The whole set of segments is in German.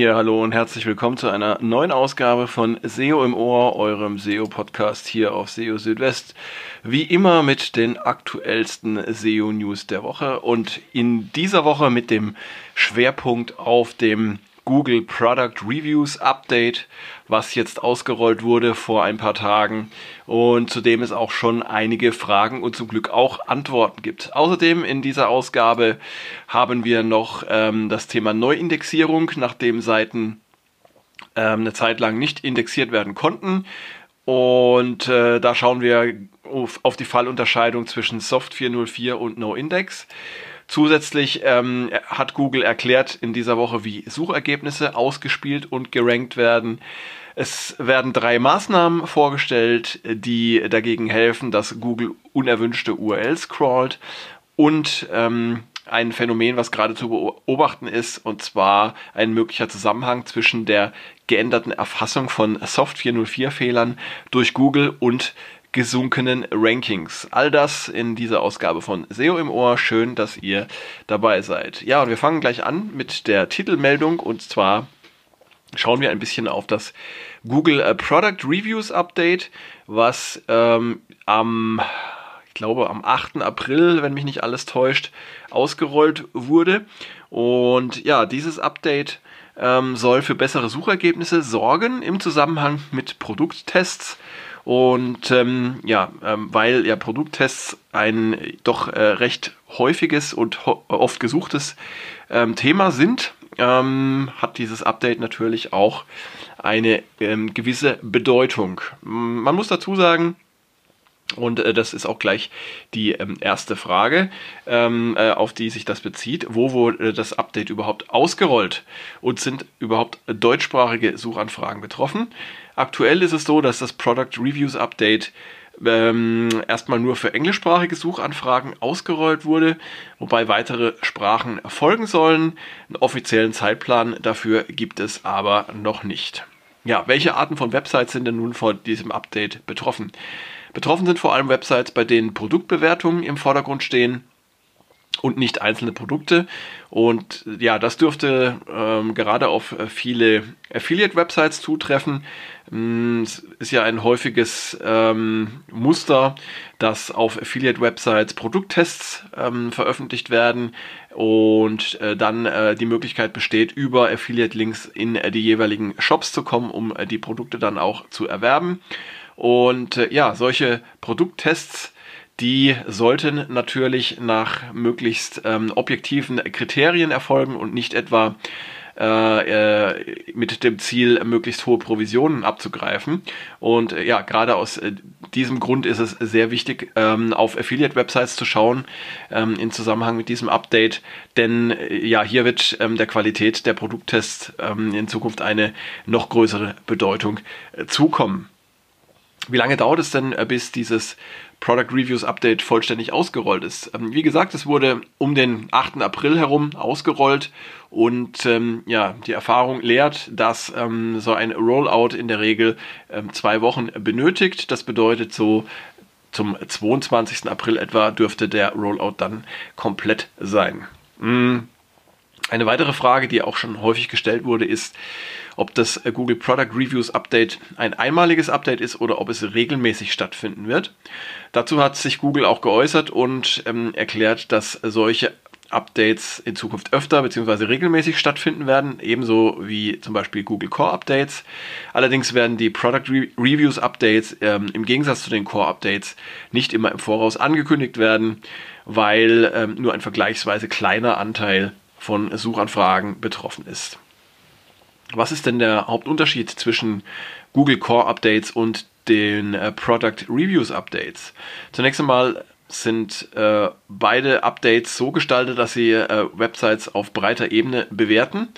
Ja, hallo und herzlich willkommen zu einer neuen Ausgabe von SEO im Ohr, eurem SEO-Podcast hier auf SEO Südwest. Wie immer mit den aktuellsten SEO-News der Woche und in dieser Woche mit dem Schwerpunkt auf dem Google Product Reviews Update, was jetzt ausgerollt wurde vor ein paar Tagen und zu dem es auch schon einige Fragen und zum Glück auch Antworten gibt. Außerdem in dieser Ausgabe haben wir noch ähm, das Thema Neuindexierung, nachdem Seiten ähm, eine Zeit lang nicht indexiert werden konnten. Und äh, da schauen wir auf, auf die Fallunterscheidung zwischen Soft 404 und NoIndex. Zusätzlich ähm, hat Google erklärt in dieser Woche, wie Suchergebnisse ausgespielt und gerankt werden. Es werden drei Maßnahmen vorgestellt, die dagegen helfen, dass Google unerwünschte URLs crawlt und ähm, ein Phänomen, was gerade zu beobachten ist, und zwar ein möglicher Zusammenhang zwischen der geänderten Erfassung von Soft 404 Fehlern durch Google und gesunkenen Rankings. All das in dieser Ausgabe von SEO im Ohr. Schön, dass ihr dabei seid. Ja, und wir fangen gleich an mit der Titelmeldung und zwar schauen wir ein bisschen auf das Google äh, Product Reviews Update, was ähm, am, ich glaube, am 8. April, wenn mich nicht alles täuscht, ausgerollt wurde. Und ja, dieses Update ähm, soll für bessere Suchergebnisse sorgen im Zusammenhang mit Produkttests und ähm, ja, ähm, weil ja Produkttests ein doch äh, recht häufiges und oft gesuchtes ähm, Thema sind, ähm, hat dieses Update natürlich auch eine ähm, gewisse Bedeutung. Man muss dazu sagen, und äh, das ist auch gleich die ähm, erste Frage, ähm, äh, auf die sich das bezieht. Wo wurde das Update überhaupt ausgerollt? Und sind überhaupt deutschsprachige Suchanfragen betroffen? Aktuell ist es so, dass das Product Reviews Update ähm, erstmal nur für englischsprachige Suchanfragen ausgerollt wurde, wobei weitere Sprachen erfolgen sollen. Einen offiziellen Zeitplan dafür gibt es aber noch nicht. Ja, welche Arten von Websites sind denn nun von diesem Update betroffen? Betroffen sind vor allem Websites, bei denen Produktbewertungen im Vordergrund stehen und nicht einzelne Produkte. Und ja, das dürfte ähm, gerade auf viele Affiliate-Websites zutreffen. Mm, es ist ja ein häufiges ähm, Muster, dass auf Affiliate-Websites Produkttests ähm, veröffentlicht werden und äh, dann äh, die Möglichkeit besteht, über Affiliate-Links in äh, die jeweiligen Shops zu kommen, um äh, die Produkte dann auch zu erwerben. Und äh, ja, solche Produkttests, die sollten natürlich nach möglichst ähm, objektiven Kriterien erfolgen und nicht etwa äh, äh, mit dem Ziel, möglichst hohe Provisionen abzugreifen. Und äh, ja, gerade aus diesem Grund ist es sehr wichtig, ähm, auf Affiliate-Websites zu schauen ähm, in Zusammenhang mit diesem Update, denn ja, hier wird ähm, der Qualität der Produkttests ähm, in Zukunft eine noch größere Bedeutung zukommen. Wie lange dauert es denn, äh, bis dieses Product Reviews Update vollständig ausgerollt ist? Ähm, wie gesagt, es wurde um den 8. April herum ausgerollt und ähm, ja, die Erfahrung lehrt, dass ähm, so ein Rollout in der Regel ähm, zwei Wochen benötigt. Das bedeutet so zum 22. April etwa dürfte der Rollout dann komplett sein. Mm. Eine weitere Frage, die auch schon häufig gestellt wurde, ist, ob das äh, Google Product Reviews Update ein einmaliges Update ist oder ob es regelmäßig stattfinden wird. Dazu hat sich Google auch geäußert und ähm, erklärt, dass solche Updates in Zukunft öfter bzw. regelmäßig stattfinden werden, ebenso wie zum Beispiel Google Core Updates. Allerdings werden die Product Re Reviews Updates ähm, im Gegensatz zu den Core Updates nicht immer im Voraus angekündigt werden, weil ähm, nur ein vergleichsweise kleiner Anteil von Suchanfragen betroffen ist. Was ist denn der Hauptunterschied zwischen Google Core Updates und den äh, Product Reviews Updates? Zunächst einmal sind äh, beide Updates so gestaltet, dass sie äh, Websites auf breiter Ebene bewerten.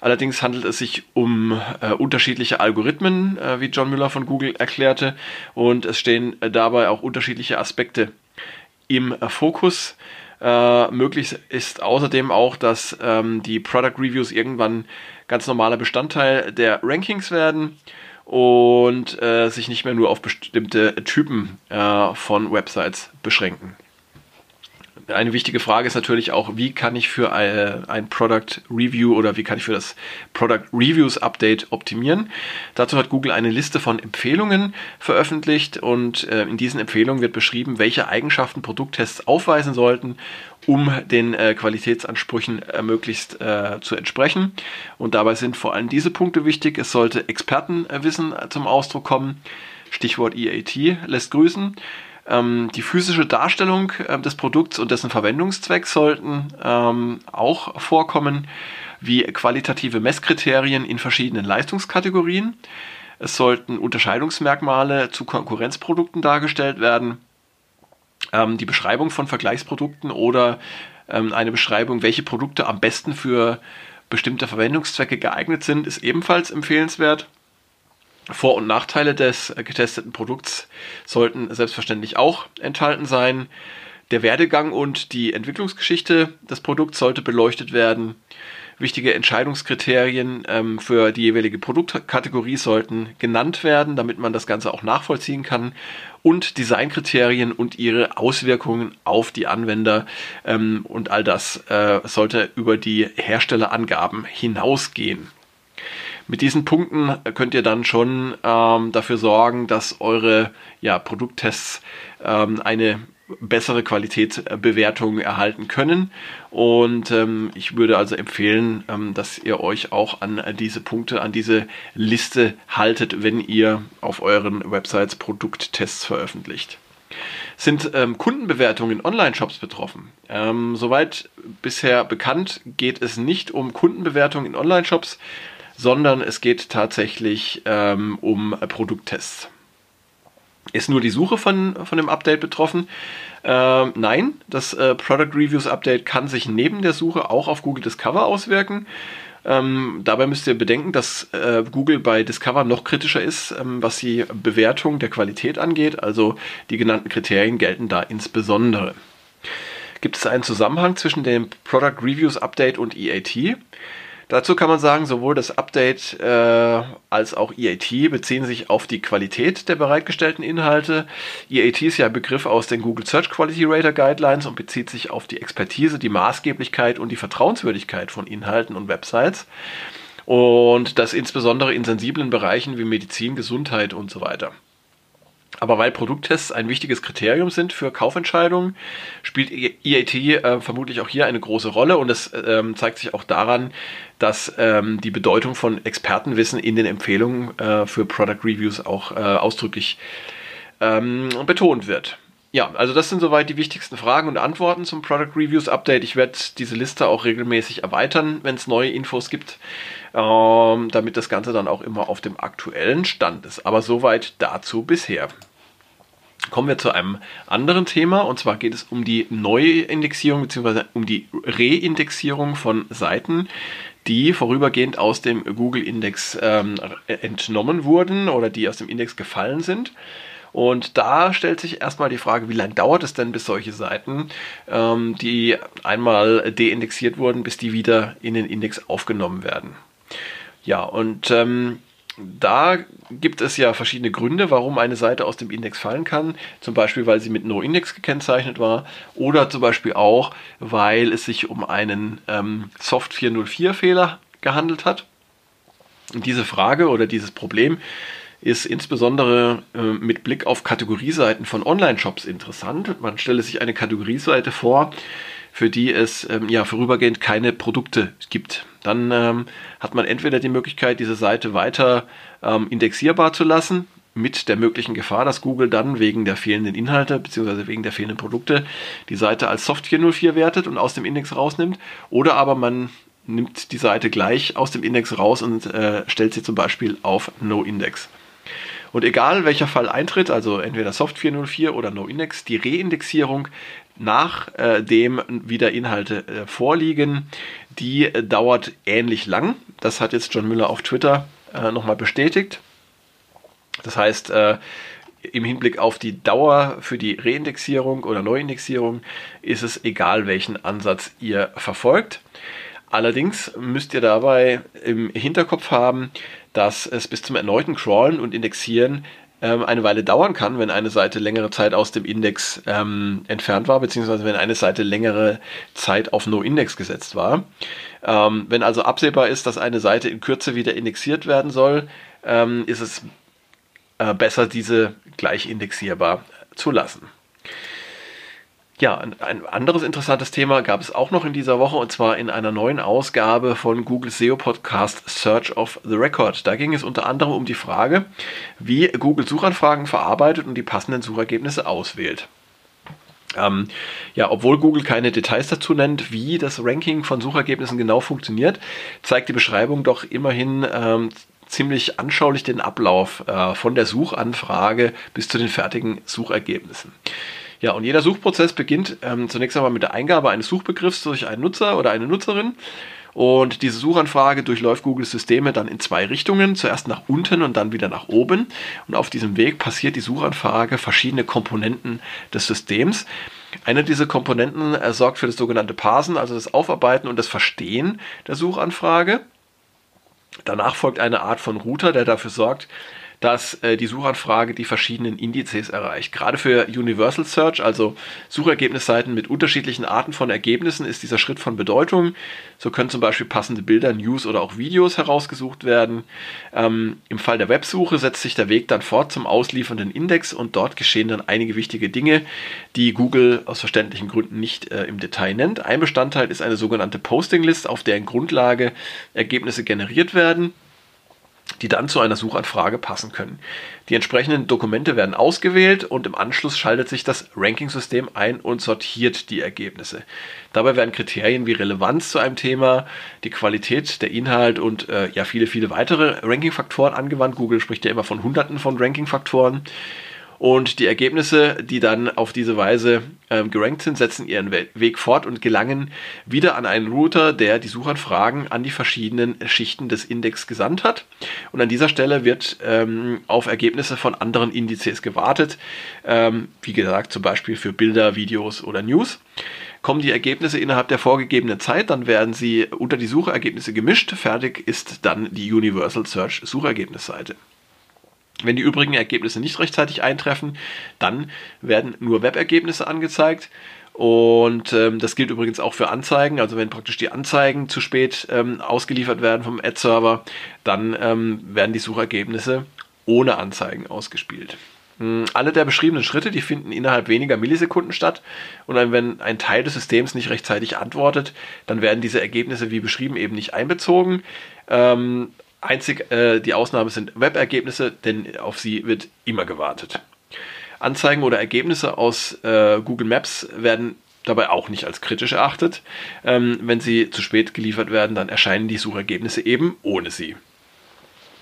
Allerdings handelt es sich um äh, unterschiedliche Algorithmen, äh, wie John Müller von Google erklärte, und es stehen äh, dabei auch unterschiedliche Aspekte im äh, Fokus. Möglich ist außerdem auch, dass ähm, die Product Reviews irgendwann ganz normaler Bestandteil der Rankings werden und äh, sich nicht mehr nur auf bestimmte Typen äh, von Websites beschränken. Eine wichtige Frage ist natürlich auch, wie kann ich für ein Product Review oder wie kann ich für das Product Reviews Update optimieren. Dazu hat Google eine Liste von Empfehlungen veröffentlicht und äh, in diesen Empfehlungen wird beschrieben, welche Eigenschaften Produkttests aufweisen sollten, um den äh, Qualitätsansprüchen äh, möglichst zu entsprechen. Und dabei sind vor allem diese Punkte wichtig. Es sollte Expertenwissen zum Ausdruck kommen. Stichwort EAT lässt grüßen. Ähm, die physische Darstellung äh, des Produkts und dessen Verwendungszweck sollten ähm, auch vorkommen, wie qualitative Messkriterien in verschiedenen Leistungskategorien. Es sollten Unterscheidungsmerkmale zu Konkurrenzprodukten dargestellt werden. Ähm, die Beschreibung von Vergleichsprodukten oder ähm, eine Beschreibung, welche Produkte am besten für bestimmte Verwendungszwecke geeignet sind, ist ebenfalls empfehlenswert. Vor- und Nachteile des getesteten Produkts sollten selbstverständlich auch enthalten sein. Der Werdegang und die Entwicklungsgeschichte des Produkts sollte beleuchtet werden. Wichtige Entscheidungskriterien ähm, für die jeweilige Produktkategorie sollten genannt werden, damit man das Ganze auch nachvollziehen kann. Und Designkriterien und ihre Auswirkungen auf die Anwender ähm, und all das äh, sollte über die Herstellerangaben hinausgehen. Mit diesen Punkten könnt ihr dann schon ähm, dafür sorgen, dass eure ja, Produkttests ähm, eine bessere Qualitätsbewertung erhalten können. Und ähm, ich würde also empfehlen, ähm, dass ihr euch auch an diese Punkte, an diese Liste haltet, wenn ihr auf euren Websites Produkttests veröffentlicht. Sind ähm, Kundenbewertungen in Online-Shops betroffen? Ähm, soweit bisher bekannt geht es nicht um Kundenbewertungen in Online-Shops, sondern es geht tatsächlich ähm, um Produkttests. Ist nur die Suche von, von dem Update betroffen? Ähm, nein, das äh, Product Reviews Update kann sich neben der Suche auch auf Google Discover auswirken. Ähm, dabei müsst ihr bedenken, dass äh, Google bei Discover noch kritischer ist, ähm, was die Bewertung der Qualität angeht. Also die genannten Kriterien gelten da insbesondere. Gibt es einen Zusammenhang zwischen dem Product Reviews Update und EAT? Dazu kann man sagen, sowohl das Update äh, als auch EAT beziehen sich auf die Qualität der bereitgestellten Inhalte. EAT ist ja ein Begriff aus den Google Search Quality Rater Guidelines und bezieht sich auf die Expertise, die Maßgeblichkeit und die Vertrauenswürdigkeit von Inhalten und Websites. Und das insbesondere in sensiblen Bereichen wie Medizin, Gesundheit und so weiter. Aber weil Produkttests ein wichtiges Kriterium sind für Kaufentscheidungen, spielt EAT äh, vermutlich auch hier eine große Rolle und das ähm, zeigt sich auch daran, dass ähm, die Bedeutung von Expertenwissen in den Empfehlungen äh, für Product Reviews auch äh, ausdrücklich ähm, betont wird. Ja, also das sind soweit die wichtigsten Fragen und Antworten zum Product Reviews Update. Ich werde diese Liste auch regelmäßig erweitern, wenn es neue Infos gibt, ähm, damit das Ganze dann auch immer auf dem aktuellen Stand ist. Aber soweit dazu bisher. Kommen wir zu einem anderen Thema und zwar geht es um die Neuindexierung bzw. um die Reindexierung von Seiten, die vorübergehend aus dem Google-Index ähm, entnommen wurden oder die aus dem Index gefallen sind. Und da stellt sich erstmal die Frage, wie lange dauert es denn, bis solche Seiten, ähm, die einmal deindexiert wurden, bis die wieder in den Index aufgenommen werden. Ja, und ähm, da gibt es ja verschiedene Gründe, warum eine Seite aus dem Index fallen kann. Zum Beispiel, weil sie mit No-Index gekennzeichnet war oder zum Beispiel auch, weil es sich um einen ähm, Soft 404-Fehler gehandelt hat. Und diese Frage oder dieses Problem ist insbesondere äh, mit Blick auf Kategorieseiten von Online-Shops interessant. Man stelle sich eine Kategorieseite vor, für die es ähm, ja vorübergehend keine Produkte gibt. Dann ähm, hat man entweder die Möglichkeit, diese Seite weiter ähm, indexierbar zu lassen, mit der möglichen Gefahr, dass Google dann wegen der fehlenden Inhalte bzw. wegen der fehlenden Produkte die Seite als Soft 404 wertet und aus dem Index rausnimmt. Oder aber man nimmt die Seite gleich aus dem Index raus und äh, stellt sie zum Beispiel auf No-Index. Und egal welcher Fall eintritt, also entweder Soft 404 oder No-Index, die Reindexierung nachdem äh, wieder Inhalte äh, vorliegen, die äh, dauert ähnlich lang. Das hat jetzt John Müller auf Twitter nochmal bestätigt. Das heißt, im Hinblick auf die Dauer für die Reindexierung oder Neuindexierung ist es egal, welchen Ansatz ihr verfolgt. Allerdings müsst ihr dabei im Hinterkopf haben, dass es bis zum erneuten Crawlen und Indexieren ähm, eine Weile dauern kann, wenn eine Seite längere Zeit aus dem Index ähm, entfernt war, beziehungsweise wenn eine Seite längere Zeit auf No-Index gesetzt war. Ähm, wenn also absehbar ist, dass eine Seite in Kürze wieder indexiert werden soll, ähm, ist es äh, besser, diese gleich indexierbar zu lassen. Ja, ein anderes interessantes Thema gab es auch noch in dieser Woche und zwar in einer neuen Ausgabe von Google SEO Podcast Search of the Record. Da ging es unter anderem um die Frage, wie Google Suchanfragen verarbeitet und die passenden Suchergebnisse auswählt. Ähm, ja, obwohl Google keine Details dazu nennt, wie das Ranking von Suchergebnissen genau funktioniert, zeigt die Beschreibung doch immerhin ähm, ziemlich anschaulich den Ablauf äh, von der Suchanfrage bis zu den fertigen Suchergebnissen. Ja, und jeder Suchprozess beginnt ähm, zunächst einmal mit der Eingabe eines Suchbegriffs durch einen Nutzer oder eine Nutzerin. Und diese Suchanfrage durchläuft Googles Systeme dann in zwei Richtungen, zuerst nach unten und dann wieder nach oben. Und auf diesem Weg passiert die Suchanfrage verschiedene Komponenten des Systems. Eine dieser Komponenten äh, sorgt für das sogenannte Parsen, also das Aufarbeiten und das Verstehen der Suchanfrage. Danach folgt eine Art von Router, der dafür sorgt, dass äh, die Suchanfrage die verschiedenen Indizes erreicht. Gerade für Universal Search, also Suchergebnisseiten mit unterschiedlichen Arten von Ergebnissen, ist dieser Schritt von Bedeutung. So können zum Beispiel passende Bilder, News oder auch Videos herausgesucht werden. Ähm, Im Fall der Websuche setzt sich der Weg dann fort zum ausliefernden Index und dort geschehen dann einige wichtige Dinge, die Google aus verständlichen Gründen nicht äh, im Detail nennt. Ein Bestandteil ist eine sogenannte Posting List, auf deren Grundlage Ergebnisse generiert werden die dann zu einer Suchanfrage passen können. Die entsprechenden Dokumente werden ausgewählt und im Anschluss schaltet sich das Ranking-System ein und sortiert die Ergebnisse. Dabei werden Kriterien wie Relevanz zu einem Thema, die Qualität, der Inhalt und äh, ja viele, viele weitere Ranking-Faktoren angewandt. Google spricht ja immer von Hunderten von Ranking-Faktoren. Und die Ergebnisse, die dann auf diese Weise ähm, gerankt sind, setzen ihren Weg fort und gelangen wieder an einen Router, der die Suchanfragen an die verschiedenen Schichten des Index gesandt hat. Und an dieser Stelle wird ähm, auf Ergebnisse von anderen Indizes gewartet. Ähm, wie gesagt, zum Beispiel für Bilder, Videos oder News. Kommen die Ergebnisse innerhalb der vorgegebenen Zeit, dann werden sie unter die Suchergebnisse gemischt. Fertig ist dann die Universal Search Suchergebnisseite. Wenn die übrigen Ergebnisse nicht rechtzeitig eintreffen, dann werden nur Webergebnisse angezeigt. Und ähm, das gilt übrigens auch für Anzeigen. Also wenn praktisch die Anzeigen zu spät ähm, ausgeliefert werden vom Ad-Server, dann ähm, werden die Suchergebnisse ohne Anzeigen ausgespielt. Hm, alle der beschriebenen Schritte, die finden innerhalb weniger Millisekunden statt. Und wenn ein Teil des Systems nicht rechtzeitig antwortet, dann werden diese Ergebnisse wie beschrieben eben nicht einbezogen. Ähm, Einzig äh, die Ausnahme sind Webergebnisse, denn auf sie wird immer gewartet. Anzeigen oder Ergebnisse aus äh, Google Maps werden dabei auch nicht als kritisch erachtet. Ähm, wenn sie zu spät geliefert werden, dann erscheinen die Suchergebnisse eben ohne sie.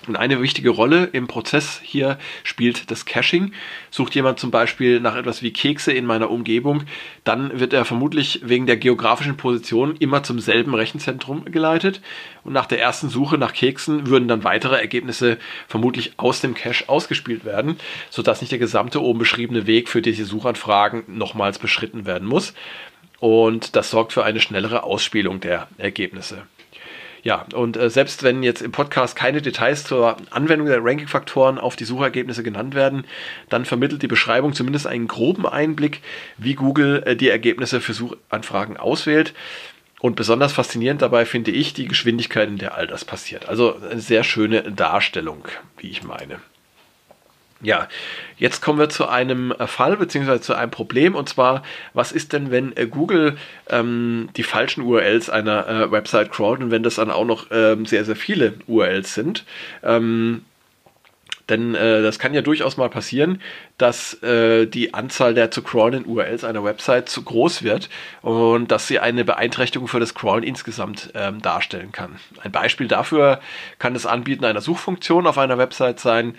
Und eine wichtige Rolle im Prozess hier spielt das Caching. Sucht jemand zum Beispiel nach etwas wie Kekse in meiner Umgebung, dann wird er vermutlich wegen der geografischen Position immer zum selben Rechenzentrum geleitet. Und nach der ersten Suche nach Keksen würden dann weitere Ergebnisse vermutlich aus dem Cache ausgespielt werden, sodass nicht der gesamte oben beschriebene Weg für diese Suchanfragen nochmals beschritten werden muss. Und das sorgt für eine schnellere Ausspielung der Ergebnisse. Ja, und äh, selbst wenn jetzt im Podcast keine Details zur Anwendung der Ranking-Faktoren auf die Suchergebnisse genannt werden, dann vermittelt die Beschreibung zumindest einen groben Einblick, wie Google äh, die Ergebnisse für Suchanfragen auswählt. Und besonders faszinierend dabei finde ich die Geschwindigkeit, in der all das passiert. Also eine sehr schöne Darstellung, wie ich meine. Ja, jetzt kommen wir zu einem äh, Fall bzw. zu einem Problem und zwar, was ist denn, wenn äh, Google ähm, die falschen URLs einer äh, Website crawlt und wenn das dann auch noch ähm, sehr, sehr viele URLs sind? Ähm, denn äh, das kann ja durchaus mal passieren, dass äh, die Anzahl der zu crawlenden URLs einer Website zu groß wird und dass sie eine Beeinträchtigung für das Crawlen insgesamt ähm, darstellen kann. Ein Beispiel dafür kann das Anbieten einer Suchfunktion auf einer Website sein,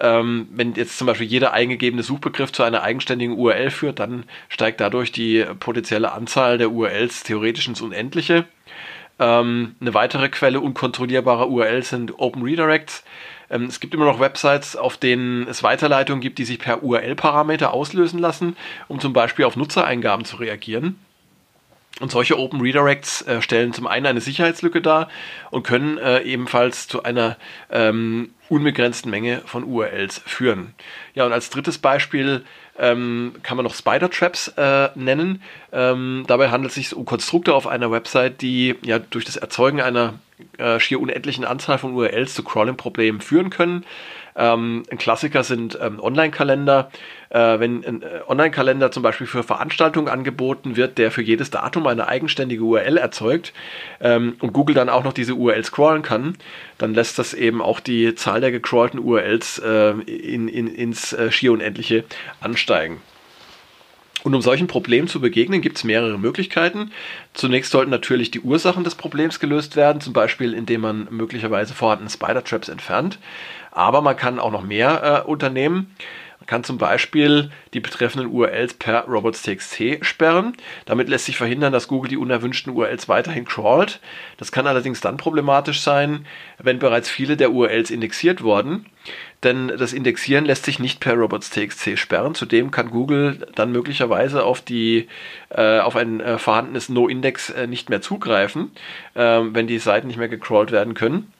ähm, wenn jetzt zum Beispiel jeder eingegebene Suchbegriff zu einer eigenständigen URL führt, dann steigt dadurch die potenzielle Anzahl der URLs theoretisch ins Unendliche. Ähm, eine weitere Quelle unkontrollierbarer URLs sind Open Redirects. Ähm, es gibt immer noch Websites, auf denen es Weiterleitungen gibt, die sich per URL-Parameter auslösen lassen, um zum Beispiel auf Nutzereingaben zu reagieren. Und solche Open Redirects äh, stellen zum einen eine Sicherheitslücke dar und können äh, ebenfalls zu einer ähm, unbegrenzten Menge von URLs führen. Ja, und als drittes Beispiel ähm, kann man noch Spider Traps äh, nennen. Ähm, dabei handelt es sich um Konstrukte auf einer Website, die ja durch das Erzeugen einer äh, schier unendlichen Anzahl von URLs zu Crawling-Problemen führen können. Ähm, ein Klassiker sind ähm, Online-Kalender. Äh, wenn ein äh, Online-Kalender zum Beispiel für Veranstaltungen angeboten wird, der für jedes Datum eine eigenständige URL erzeugt ähm, und Google dann auch noch diese URL scrollen kann, dann lässt das eben auch die Zahl der gecrawlten URLs äh, in, in, ins äh, schier unendliche ansteigen. Und um solchen Problemen zu begegnen, gibt es mehrere Möglichkeiten. Zunächst sollten natürlich die Ursachen des Problems gelöst werden, zum Beispiel indem man möglicherweise vorhandene Spider-Traps entfernt. Aber man kann auch noch mehr äh, unternehmen. Man kann zum Beispiel die betreffenden URLs per robots.txt sperren. Damit lässt sich verhindern, dass Google die unerwünschten URLs weiterhin crawlt. Das kann allerdings dann problematisch sein, wenn bereits viele der URLs indexiert wurden. Denn das Indexieren lässt sich nicht per robots.txt sperren. Zudem kann Google dann möglicherweise auf, die, äh, auf ein äh, vorhandenes No-Index äh, nicht mehr zugreifen, ähm, wenn die Seiten nicht mehr gecrawlt werden können.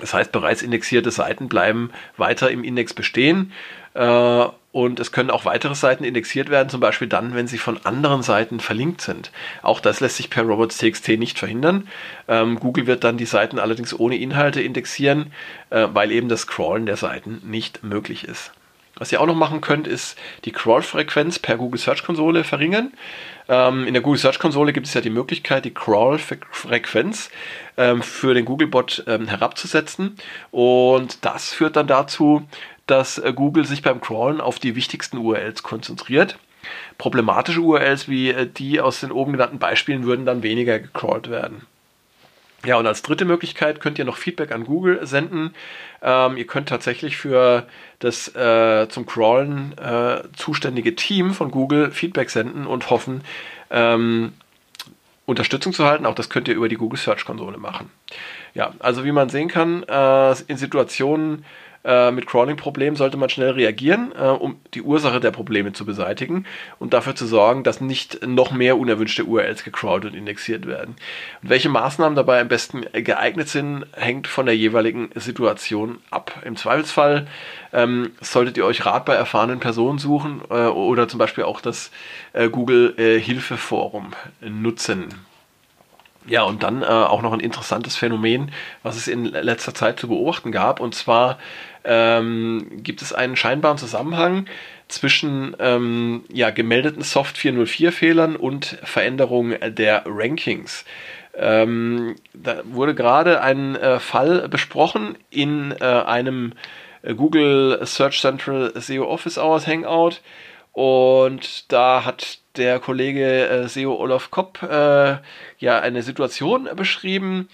Das heißt, bereits indexierte Seiten bleiben weiter im Index bestehen äh, und es können auch weitere Seiten indexiert werden, zum Beispiel dann, wenn sie von anderen Seiten verlinkt sind. Auch das lässt sich per robots.txt nicht verhindern. Ähm, Google wird dann die Seiten allerdings ohne Inhalte indexieren, äh, weil eben das Crawlen der Seiten nicht möglich ist. Was ihr auch noch machen könnt, ist die Crawl-Frequenz per Google Search Konsole verringern. Ähm, in der Google Search Konsole gibt es ja die Möglichkeit, die Crawl-Frequenz ähm, für den Googlebot ähm, herabzusetzen. Und das führt dann dazu, dass äh, Google sich beim Crawlen auf die wichtigsten URLs konzentriert. Problematische URLs wie äh, die aus den oben genannten Beispielen würden dann weniger gecrawlt werden. Ja, und als dritte Möglichkeit könnt ihr noch Feedback an Google senden. Ähm, ihr könnt tatsächlich für das äh, zum Crawlen äh, zuständige Team von Google Feedback senden und hoffen, ähm, Unterstützung zu halten. Auch das könnt ihr über die Google Search Konsole machen. Ja, also wie man sehen kann, äh, in Situationen, äh, mit Crawling-Problemen sollte man schnell reagieren, äh, um die Ursache der Probleme zu beseitigen und dafür zu sorgen, dass nicht noch mehr unerwünschte URLs gecrawlt und indexiert werden. Und welche Maßnahmen dabei am besten geeignet sind, hängt von der jeweiligen Situation ab. Im Zweifelsfall ähm, solltet ihr euch Rat bei erfahrenen Personen suchen äh, oder zum Beispiel auch das äh, Google äh, nutzen. Ja, und dann äh, auch noch ein interessantes Phänomen, was es in letzter Zeit zu beobachten gab. Und zwar ähm, gibt es einen scheinbaren Zusammenhang zwischen ähm, ja, gemeldeten Soft 404-Fehlern und Veränderungen der Rankings. Ähm, da wurde gerade ein äh, Fall besprochen in äh, einem äh, Google Search Central SEO Office Hours Hangout. Und da hat der Kollege äh, SEO Olaf Kopp äh, ja eine Situation beschrieben,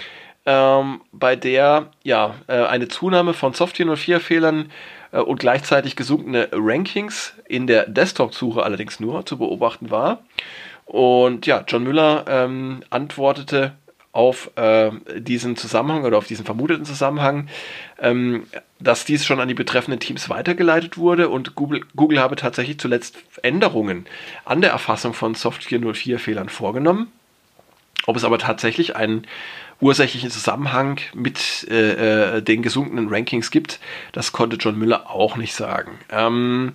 ähm, bei der ja äh, eine Zunahme von Software 04 Fehlern äh, und gleichzeitig gesunkene Rankings in der Desktop-Suche allerdings nur zu beobachten war. Und ja, John Müller ähm, antwortete auf äh, diesen Zusammenhang oder auf diesen vermuteten Zusammenhang, ähm, dass dies schon an die betreffenden Teams weitergeleitet wurde und Google, Google habe tatsächlich zuletzt Änderungen an der Erfassung von Software 04 Fehlern vorgenommen. Ob es aber tatsächlich einen ursächlichen Zusammenhang mit äh, äh, den gesunkenen Rankings gibt, das konnte John Müller auch nicht sagen. Ähm,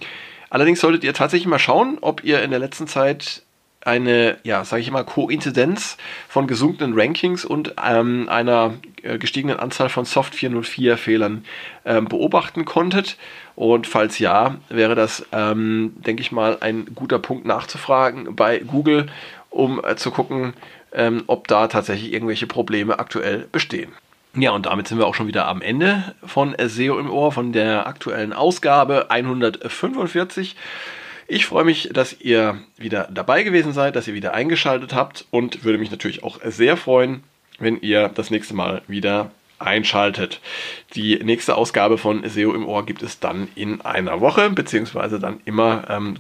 allerdings solltet ihr tatsächlich mal schauen, ob ihr in der letzten Zeit eine, ja, sage ich mal, Koinzidenz von gesunkenen Rankings und ähm, einer äh, gestiegenen Anzahl von Soft 404 Fehlern ähm, beobachten konntet. Und falls ja, wäre das, ähm, denke ich mal, ein guter Punkt nachzufragen bei Google, um äh, zu gucken, ähm, ob da tatsächlich irgendwelche Probleme aktuell bestehen. Ja, und damit sind wir auch schon wieder am Ende von SEO im Ohr, von der aktuellen Ausgabe 145. Ich freue mich, dass ihr wieder dabei gewesen seid, dass ihr wieder eingeschaltet habt und würde mich natürlich auch sehr freuen, wenn ihr das nächste Mal wieder einschaltet. Die nächste Ausgabe von SEO im Ohr gibt es dann in einer Woche, beziehungsweise dann immer ähm,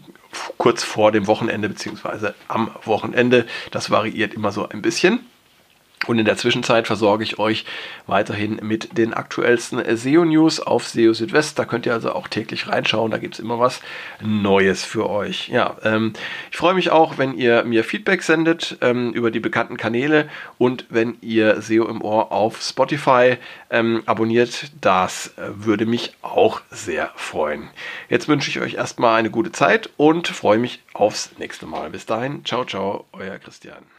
kurz vor dem Wochenende, beziehungsweise am Wochenende. Das variiert immer so ein bisschen. Und in der Zwischenzeit versorge ich euch weiterhin mit den aktuellsten SEO-News auf SEO Südwest. Da könnt ihr also auch täglich reinschauen. Da gibt es immer was Neues für euch. Ja, ähm, ich freue mich auch, wenn ihr mir Feedback sendet ähm, über die bekannten Kanäle und wenn ihr SEO im Ohr auf Spotify ähm, abonniert. Das äh, würde mich auch sehr freuen. Jetzt wünsche ich euch erstmal eine gute Zeit und freue mich aufs nächste Mal. Bis dahin, ciao, ciao, euer Christian.